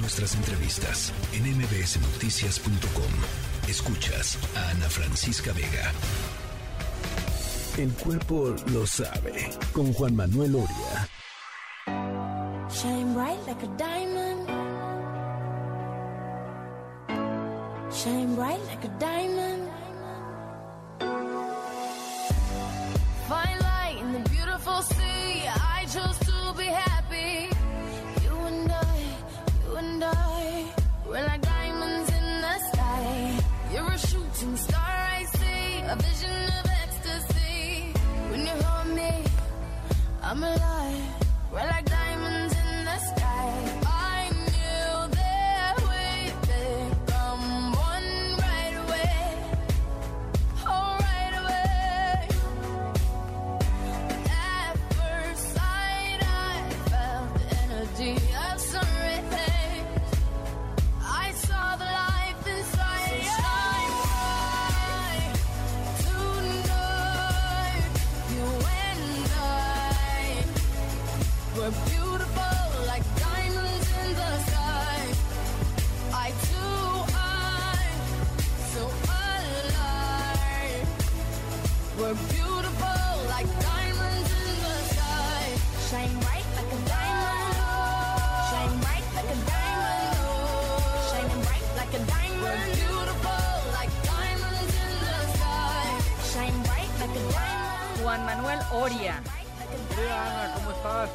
Nuestras entrevistas en mbsnoticias.com. Escuchas a Ana Francisca Vega. El cuerpo lo sabe con Juan Manuel Oria. Shine bright like a diamond. Shine bright like a diamond. Fine light in the beautiful sea. I chose Juan Manuel Oria. Ana, ¿cómo estás?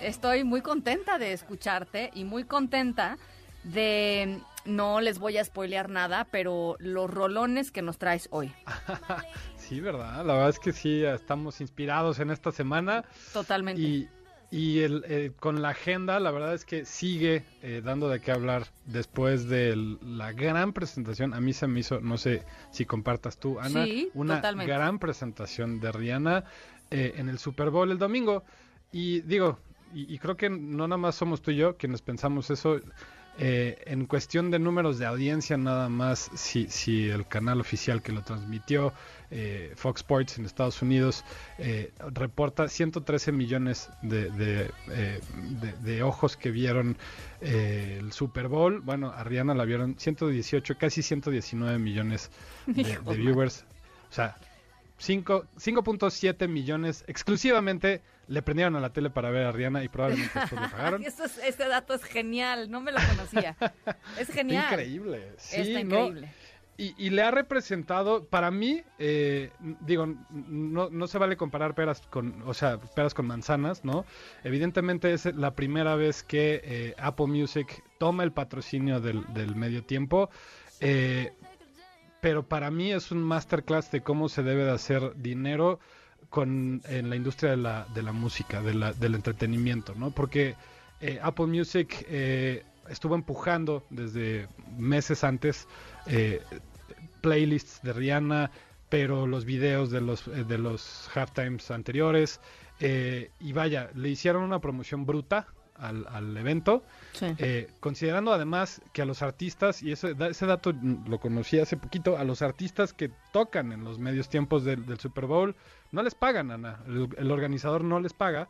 Estoy muy contenta de escucharte y muy contenta de, no les voy a spoilear nada, pero los rolones que nos traes hoy. Sí, ¿verdad? La verdad es que sí, estamos inspirados en esta semana. Totalmente. Y, y el, eh, con la agenda, la verdad es que sigue eh, dando de qué hablar después de la gran presentación. A mí se me hizo, no sé si compartas tú, Ana, Sí, una totalmente. gran presentación de Rihanna eh, en el Super Bowl el domingo. Y digo, y, y creo que no nada más somos tú y yo quienes pensamos eso. Eh, en cuestión de números de audiencia, nada más si, si el canal oficial que lo transmitió, eh, Fox Sports en Estados Unidos, eh, reporta 113 millones de, de, eh, de- de ojos que vieron eh, el Super Bowl. Bueno, a Rihanna la vieron 118, casi 119 millones de, viewers. O sea, 5.7 millones exclusivamente le prendieron a la tele para ver a Rihanna y probablemente después le pagaron. Eso es- este dato es genial, no me lo conocía. Es genial. Increíble. Sí, Está ¿no? increíble. Y, y le ha representado, para mí, eh, digo, no se vale comparar peras con, o sea, peras con manzanas, ¿no? Evidentemente es la primera vez que eh, Apple Music toma el patrocinio del, del medio tiempo, eh, pero para mí es un masterclass de cómo se debe de hacer dinero con, en la industria de la, de la música, de la- del entretenimiento, ¿no? Porque eh, Apple Music eh, estuvo empujando desde meses antes eh, playlists de Rihanna, pero los videos de los, eh, de los halftimes anteriores, y vaya, le hicieron una promoción bruta al, al evento, Sí. eh, considerando además que a los artistas, y ese, ese dato lo conocí hace poquito, a los artistas que tocan en los medios tiempos del, del Super Bowl, no les pagan, Ana. El, el organizador no les paga.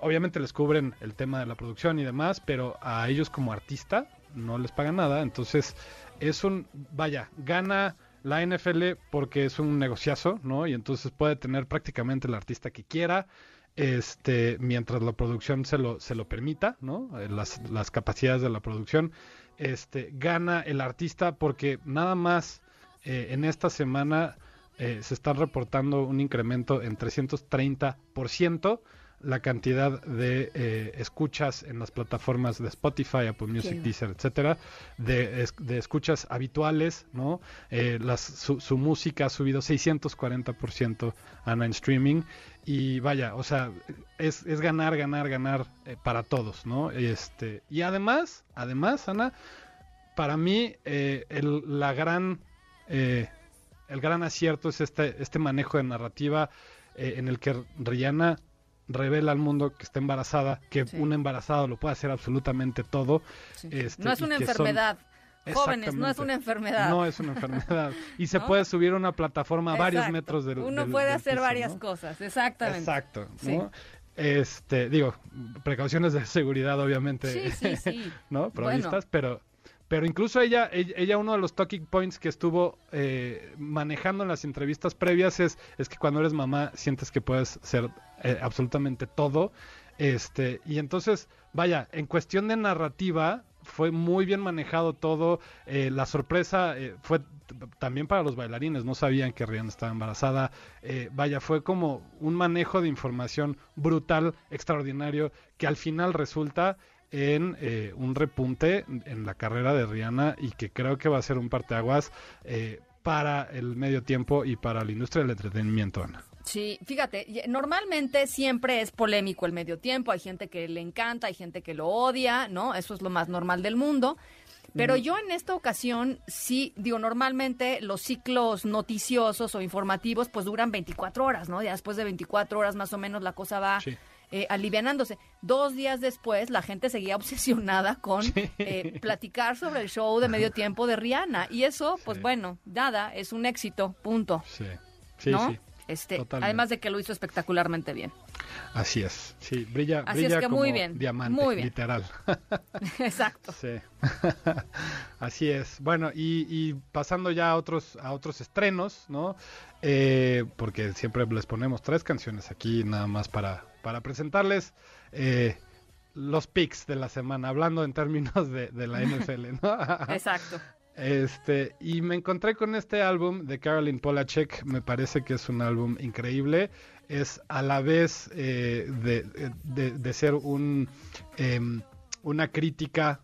Obviamente les cubren el tema de la producción y demás, pero a ellos como artista no les pagan nada. Entonces, es un, vaya, gana la NFL porque es un negociazo, ¿no? Y entonces puede tener prácticamente el artista que quiera este mientras la producción se lo se lo permita no Eh, las, capacidades de la producción este gana el artista porque nada más eh, en esta semana eh, se está reportando un incremento en 330% la cantidad de eh, escuchas en las plataformas de Spotify, Apple Music, Deezer, etcétera, de, es- de escuchas habituales, ¿no? Eh, las, su, su música ha subido 640% Ana en streaming y vaya, o sea, es, es ganar, ganar, ganar eh, para todos, ¿no? Este y además, además, Ana, para mí eh, el, la gran el gran acierto es este este manejo de narrativa en el que Rihanna revela al mundo que está embarazada, que Sí. un embarazado lo puede hacer absolutamente todo. Sí. este, no es una son- enfermedad. Jóvenes, no es una enfermedad. No es una enfermedad. Y se ¿No? puede subir a una plataforma a varios Exacto. metros del Uno del- puede del hacer piso, varias ¿no? cosas, exactamente. Exacto. Sí. ¿no? Este, digo, precauciones de seguridad, obviamente, Sí, sí, sí. ¿no? Bueno. Pero, pero incluso ella, ella, ella, uno de los talking points que estuvo eh, manejando en las entrevistas previas es, es que cuando eres mamá sientes que puedes ser eh, absolutamente todo. Este, y entonces, vaya, en cuestión de narrativa, fue muy bien manejado todo. eh, la sorpresa eh, fue también para los bailarines, no sabían que Rihanna estaba embarazada. Eh, vaya, fue como un manejo de información brutal, extraordinario, que al final resulta en eh, un repunte en la carrera de Rihanna y que creo que va a ser un parteaguas eh, para el medio tiempo y para la industria del entretenimiento, Ana. Sí, fíjate, y- normalmente siempre es polémico el medio tiempo, hay gente que le encanta, hay gente que lo odia, ¿no? Eso es lo más normal del mundo. Pero yo en esta ocasión sí, digo, normalmente los ciclos noticiosos o informativos pues duran 24 horas, ¿no? Ya después de 24 horas más o menos la cosa va Sí. eh, alivianándose. Dos días después la gente seguía obsesionada con eh, platicar sobre el show de medio tiempo de Rihanna. Y eso, pues Sí. bueno, nada, es un éxito, punto. Sí, sí, ¿no? sí. Este, Totalmente. además de que lo hizo espectacularmente bien. Así es. Sí, brilla, Así es brilla que como muy bien, diamante, muy bien. literal. Exacto. Sí. Así es. Bueno, y, y pasando ya a otros, a otros estrenos, ¿no? Eh, porque siempre les ponemos tres canciones aquí nada más para, para presentarles eh, los picks de la semana, hablando en términos de, de la NFL, ¿no? Exacto. Este, y me encontré con este álbum de Caroline Polachek, me parece que es un álbum increíble, es a la vez eh, de, de- ser un, em, una crítica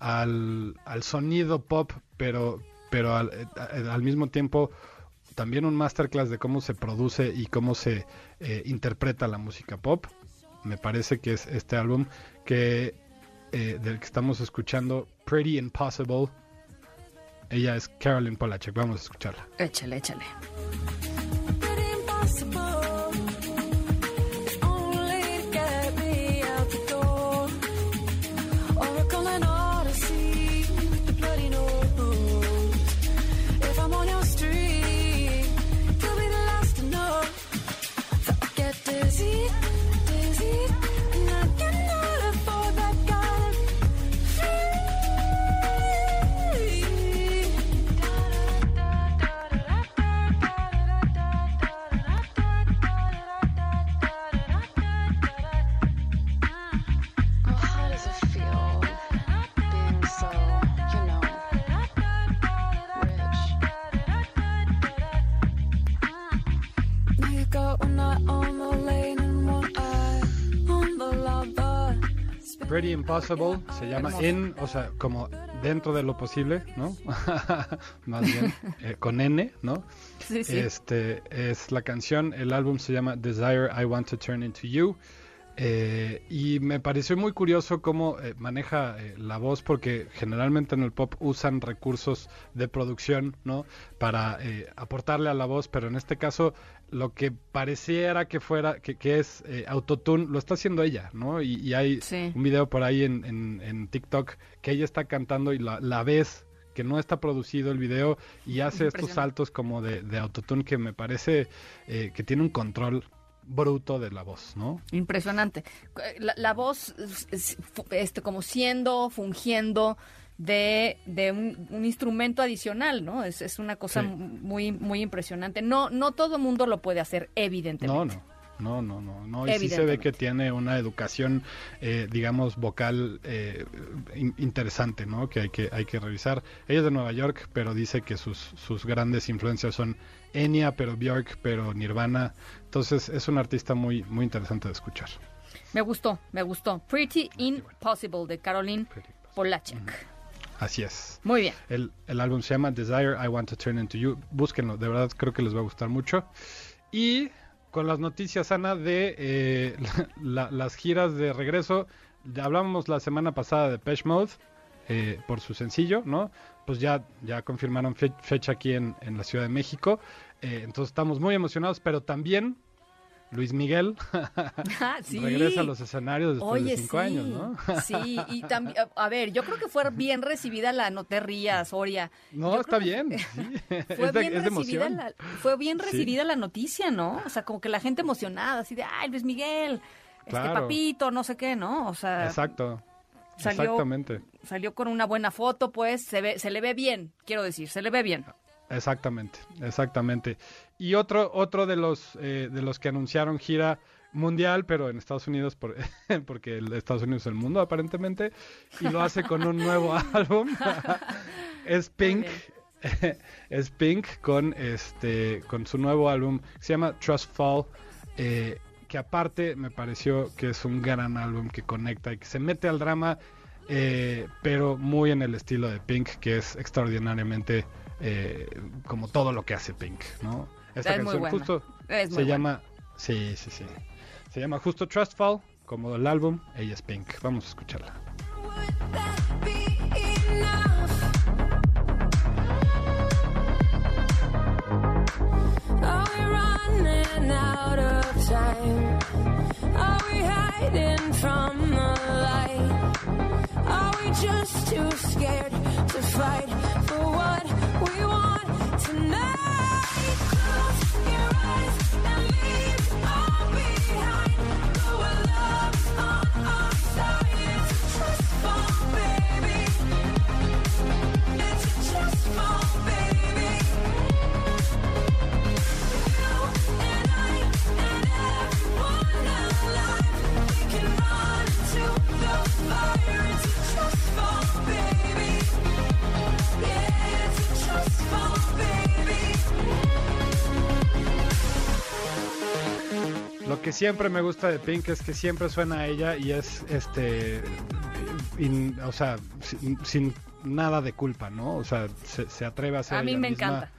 al, al sonido pop, pero, pero al, eh, al mismo tiempo también un masterclass de cómo se produce y cómo se eh, interpreta la música pop. Me parece que es este álbum que del que estamos escuchando, Pretty Impossible. Ella es Carolyn Polachek. Vamos a escucharla. Échale, échale. Pretty Impossible se llama en, o sea, como dentro de lo posible, ¿no? Más bien, eh, con N, ¿no? Sí, sí. Este es la canción, el álbum se llama Desire I Want to Turn Into You. Eh, y me pareció muy curioso cómo eh, maneja eh, la voz, porque generalmente en el pop usan recursos de producción, ¿no? Para eh, aportarle a la voz, pero en este caso lo que pareciera que fuera, que, que es autotune, lo está haciendo ella, ¿no? Y, y hay Sí. un video por ahí en, en- en TikTok que ella está cantando y la, la ves que no está producido el video y hace estos saltos como de, de autotune que me parece eh, que tiene un control bruto de la voz, ¿no? Impresionante. La, la voz, este, como siendo, fungiendo de, de un, un instrumento adicional, ¿no? Es, es una cosa Sí. muy, muy impresionante. No, no todo mundo lo puede hacer, evidentemente. No, no. No, no, no, no. Y sí se ve que tiene una educación, eh, digamos, vocal eh, in- interesante, ¿no? Que hay que hay que revisar. Ella es de Nueva York, pero dice que sus sus grandes influencias son Enya, pero Björk, pero Nirvana. Entonces es un artista muy muy interesante de escuchar. Me gustó, me gustó. Pretty Impossible de Caroline. Polachek. Así es. Muy bien. El, el álbum se llama Desire, I Want to Turn Into You. Búsquenlo, de verdad creo que les va a gustar mucho. Y con las noticias, Ana, de eh, la- las giras de regreso. Hablamos la semana pasada de Pesh Mode eh, por su sencillo, ¿no? Pues ya, ya confirmaron fe- fecha aquí en, en la Ciudad de México. Eh, entonces estamos muy emocionados, pero también Luis Miguel Ah, sí. regresa a los escenarios después Oye, de cinco sí, años, ¿no? sí, y también, a ver, yo creo que fue bien recibida la, no te rías, Soria. No, Yo está que bien. sí. Fue es de, bien es recibida la, fue bien Sí. recibida la noticia, ¿no? O sea, como que la gente emocionada, así de, ay, Luis Miguel. este papito, no sé qué, ¿no? O sea, Exacto. salió, Exactamente. salió con una buena foto, pues se ve, se le ve bien, quiero decir, se le ve bien. Exactamente, exactamente. Y otro, otro de los eh, de los que anunciaron gira mundial, pero en Estados Unidos, por- porque Estados Unidos es el mundo aparentemente, y lo hace con un nuevo álbum. es Pink. es Pink con este con su nuevo álbum que se llama Trust Fall. eh, que aparte me pareció que es un gran álbum que conecta y que se mete al drama, eh, pero muy en el estilo de Pink, que es extraordinariamente eh, como todo lo que hace Pink, ¿no? Esta Es muy canción buena. justo Es muy se buena. llama, sí, sí, sí, se llama justo Trust Fall, como el álbum, ella es Pink. Vamos a escucharla. Are we running out of time? Are we hiding from the light? Just too scared to fight siempre me gusta de Pink es que siempre suena a ella y es este, in- o sea, sin, sin nada de culpa, ¿no? O sea, se, se atreve a ser A mí ella me misma encanta.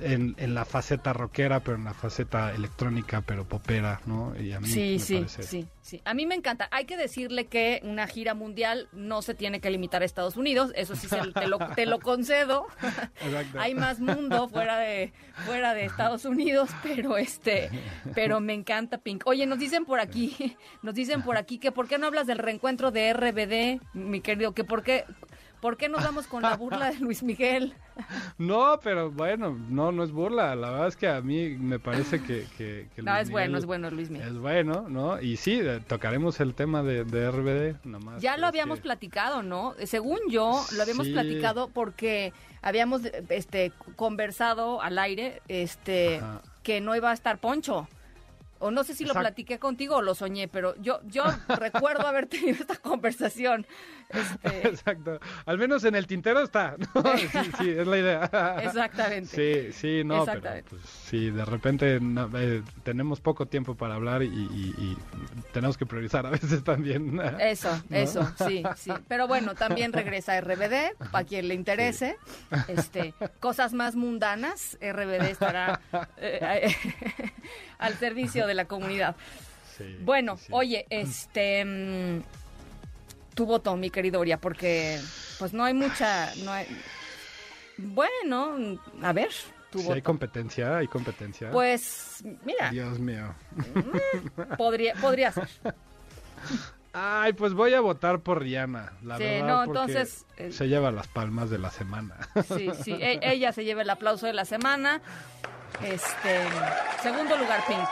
En, en la faceta rockera, pero en la faceta electrónica, pero popera, ¿no? Y a mí Sí, me sí, parece- sí, sí. A mí me encanta. Hay que decirle que una gira mundial no se tiene que limitar a Estados Unidos. Eso sí se- te, lo, te lo concedo. Exacto. Hay más mundo fuera de fuera de Estados Unidos, pero este, pero me encanta Pink. Oye, nos dicen por aquí, nos dicen por aquí que por qué no hablas del reencuentro de RBD, mi querido, que por qué ¿Por qué nos vamos con la burla de Luis Miguel? No, pero bueno, no, no es burla. La verdad es que a mí me parece que. que, que No, Luis es bueno, Miguel es bueno Luis Miguel. Es bueno, ¿no? Y sí, tocaremos el tema de, de RBD, nomás. Ya lo habíamos que- platicado, ¿no? Según yo, lo habíamos Sí. platicado porque habíamos este conversado al aire este Ajá. que no iba a estar Poncho. O no sé si lo platiqué contigo o lo soñé, pero yo yo recuerdo haber tenido esta conversación. Este, Exacto. Al menos en el tintero está. ¿no? Sí, sí, es la idea. Exactamente. Sí, sí, no, pero pues, sí, de repente no, eh, tenemos poco tiempo para hablar y, y- y tenemos que priorizar a veces también. Eso, eso, sí, sí. Pero bueno, también regresa RBD, para quien le interese. Este, cosas más mundanas, RBD estará eh, al servicio de la comunidad. Sí, Bueno, oye, este mm, tu voto, mi querido Oria, porque pues no hay mucha, no hay bueno, a ver, tu Sí, hay competencia, hay competencia. Pues mira, Dios mío. podría, podría ser. Ay, pues voy a votar por Rihanna, la Sí, verdad. no, porque entonces, eh, Se lleva las palmas de la semana. Sí, sí, e- ella se lleva el aplauso de la semana. Este, segundo lugar Pink.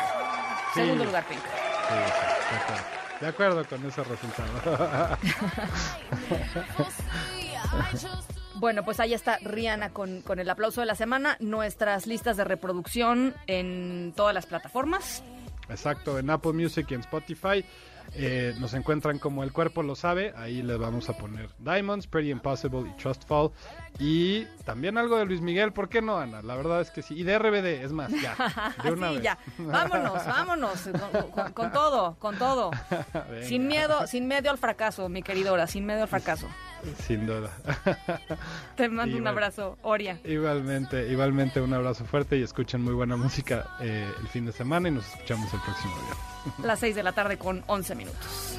Sí. Segundo lugar Pink. Sí, sí, de acuerdo. Con ese resultado. Bueno, pues ahí está Rihanna con, con el aplauso de la semana. Nuestras listas de reproducción en todas las plataformas. Exacto, en Apple Music y en Spotify. eh, nos encuentran como El Cuerpo Lo Sabe. Ahí les vamos a poner Diamonds, Pretty Impossible y Trust Fall. Y también algo de Luis Miguel, ¿por qué no, Ana? La verdad es que sí. Y de RBD, es más, ya. De una Así vez. ya. Vámonos, vámonos. Con, con- con todo, con todo. Venga, Sin miedo, sin miedo al fracaso, mi queridora, sin miedo al fracaso. Sin duda. Te mando un abrazo, Oria. igualmente, igualmente un abrazo fuerte y escuchen muy buena música eh, el fin de semana y nos escuchamos el próximo día. Las 6 de la tarde con 11 minutos.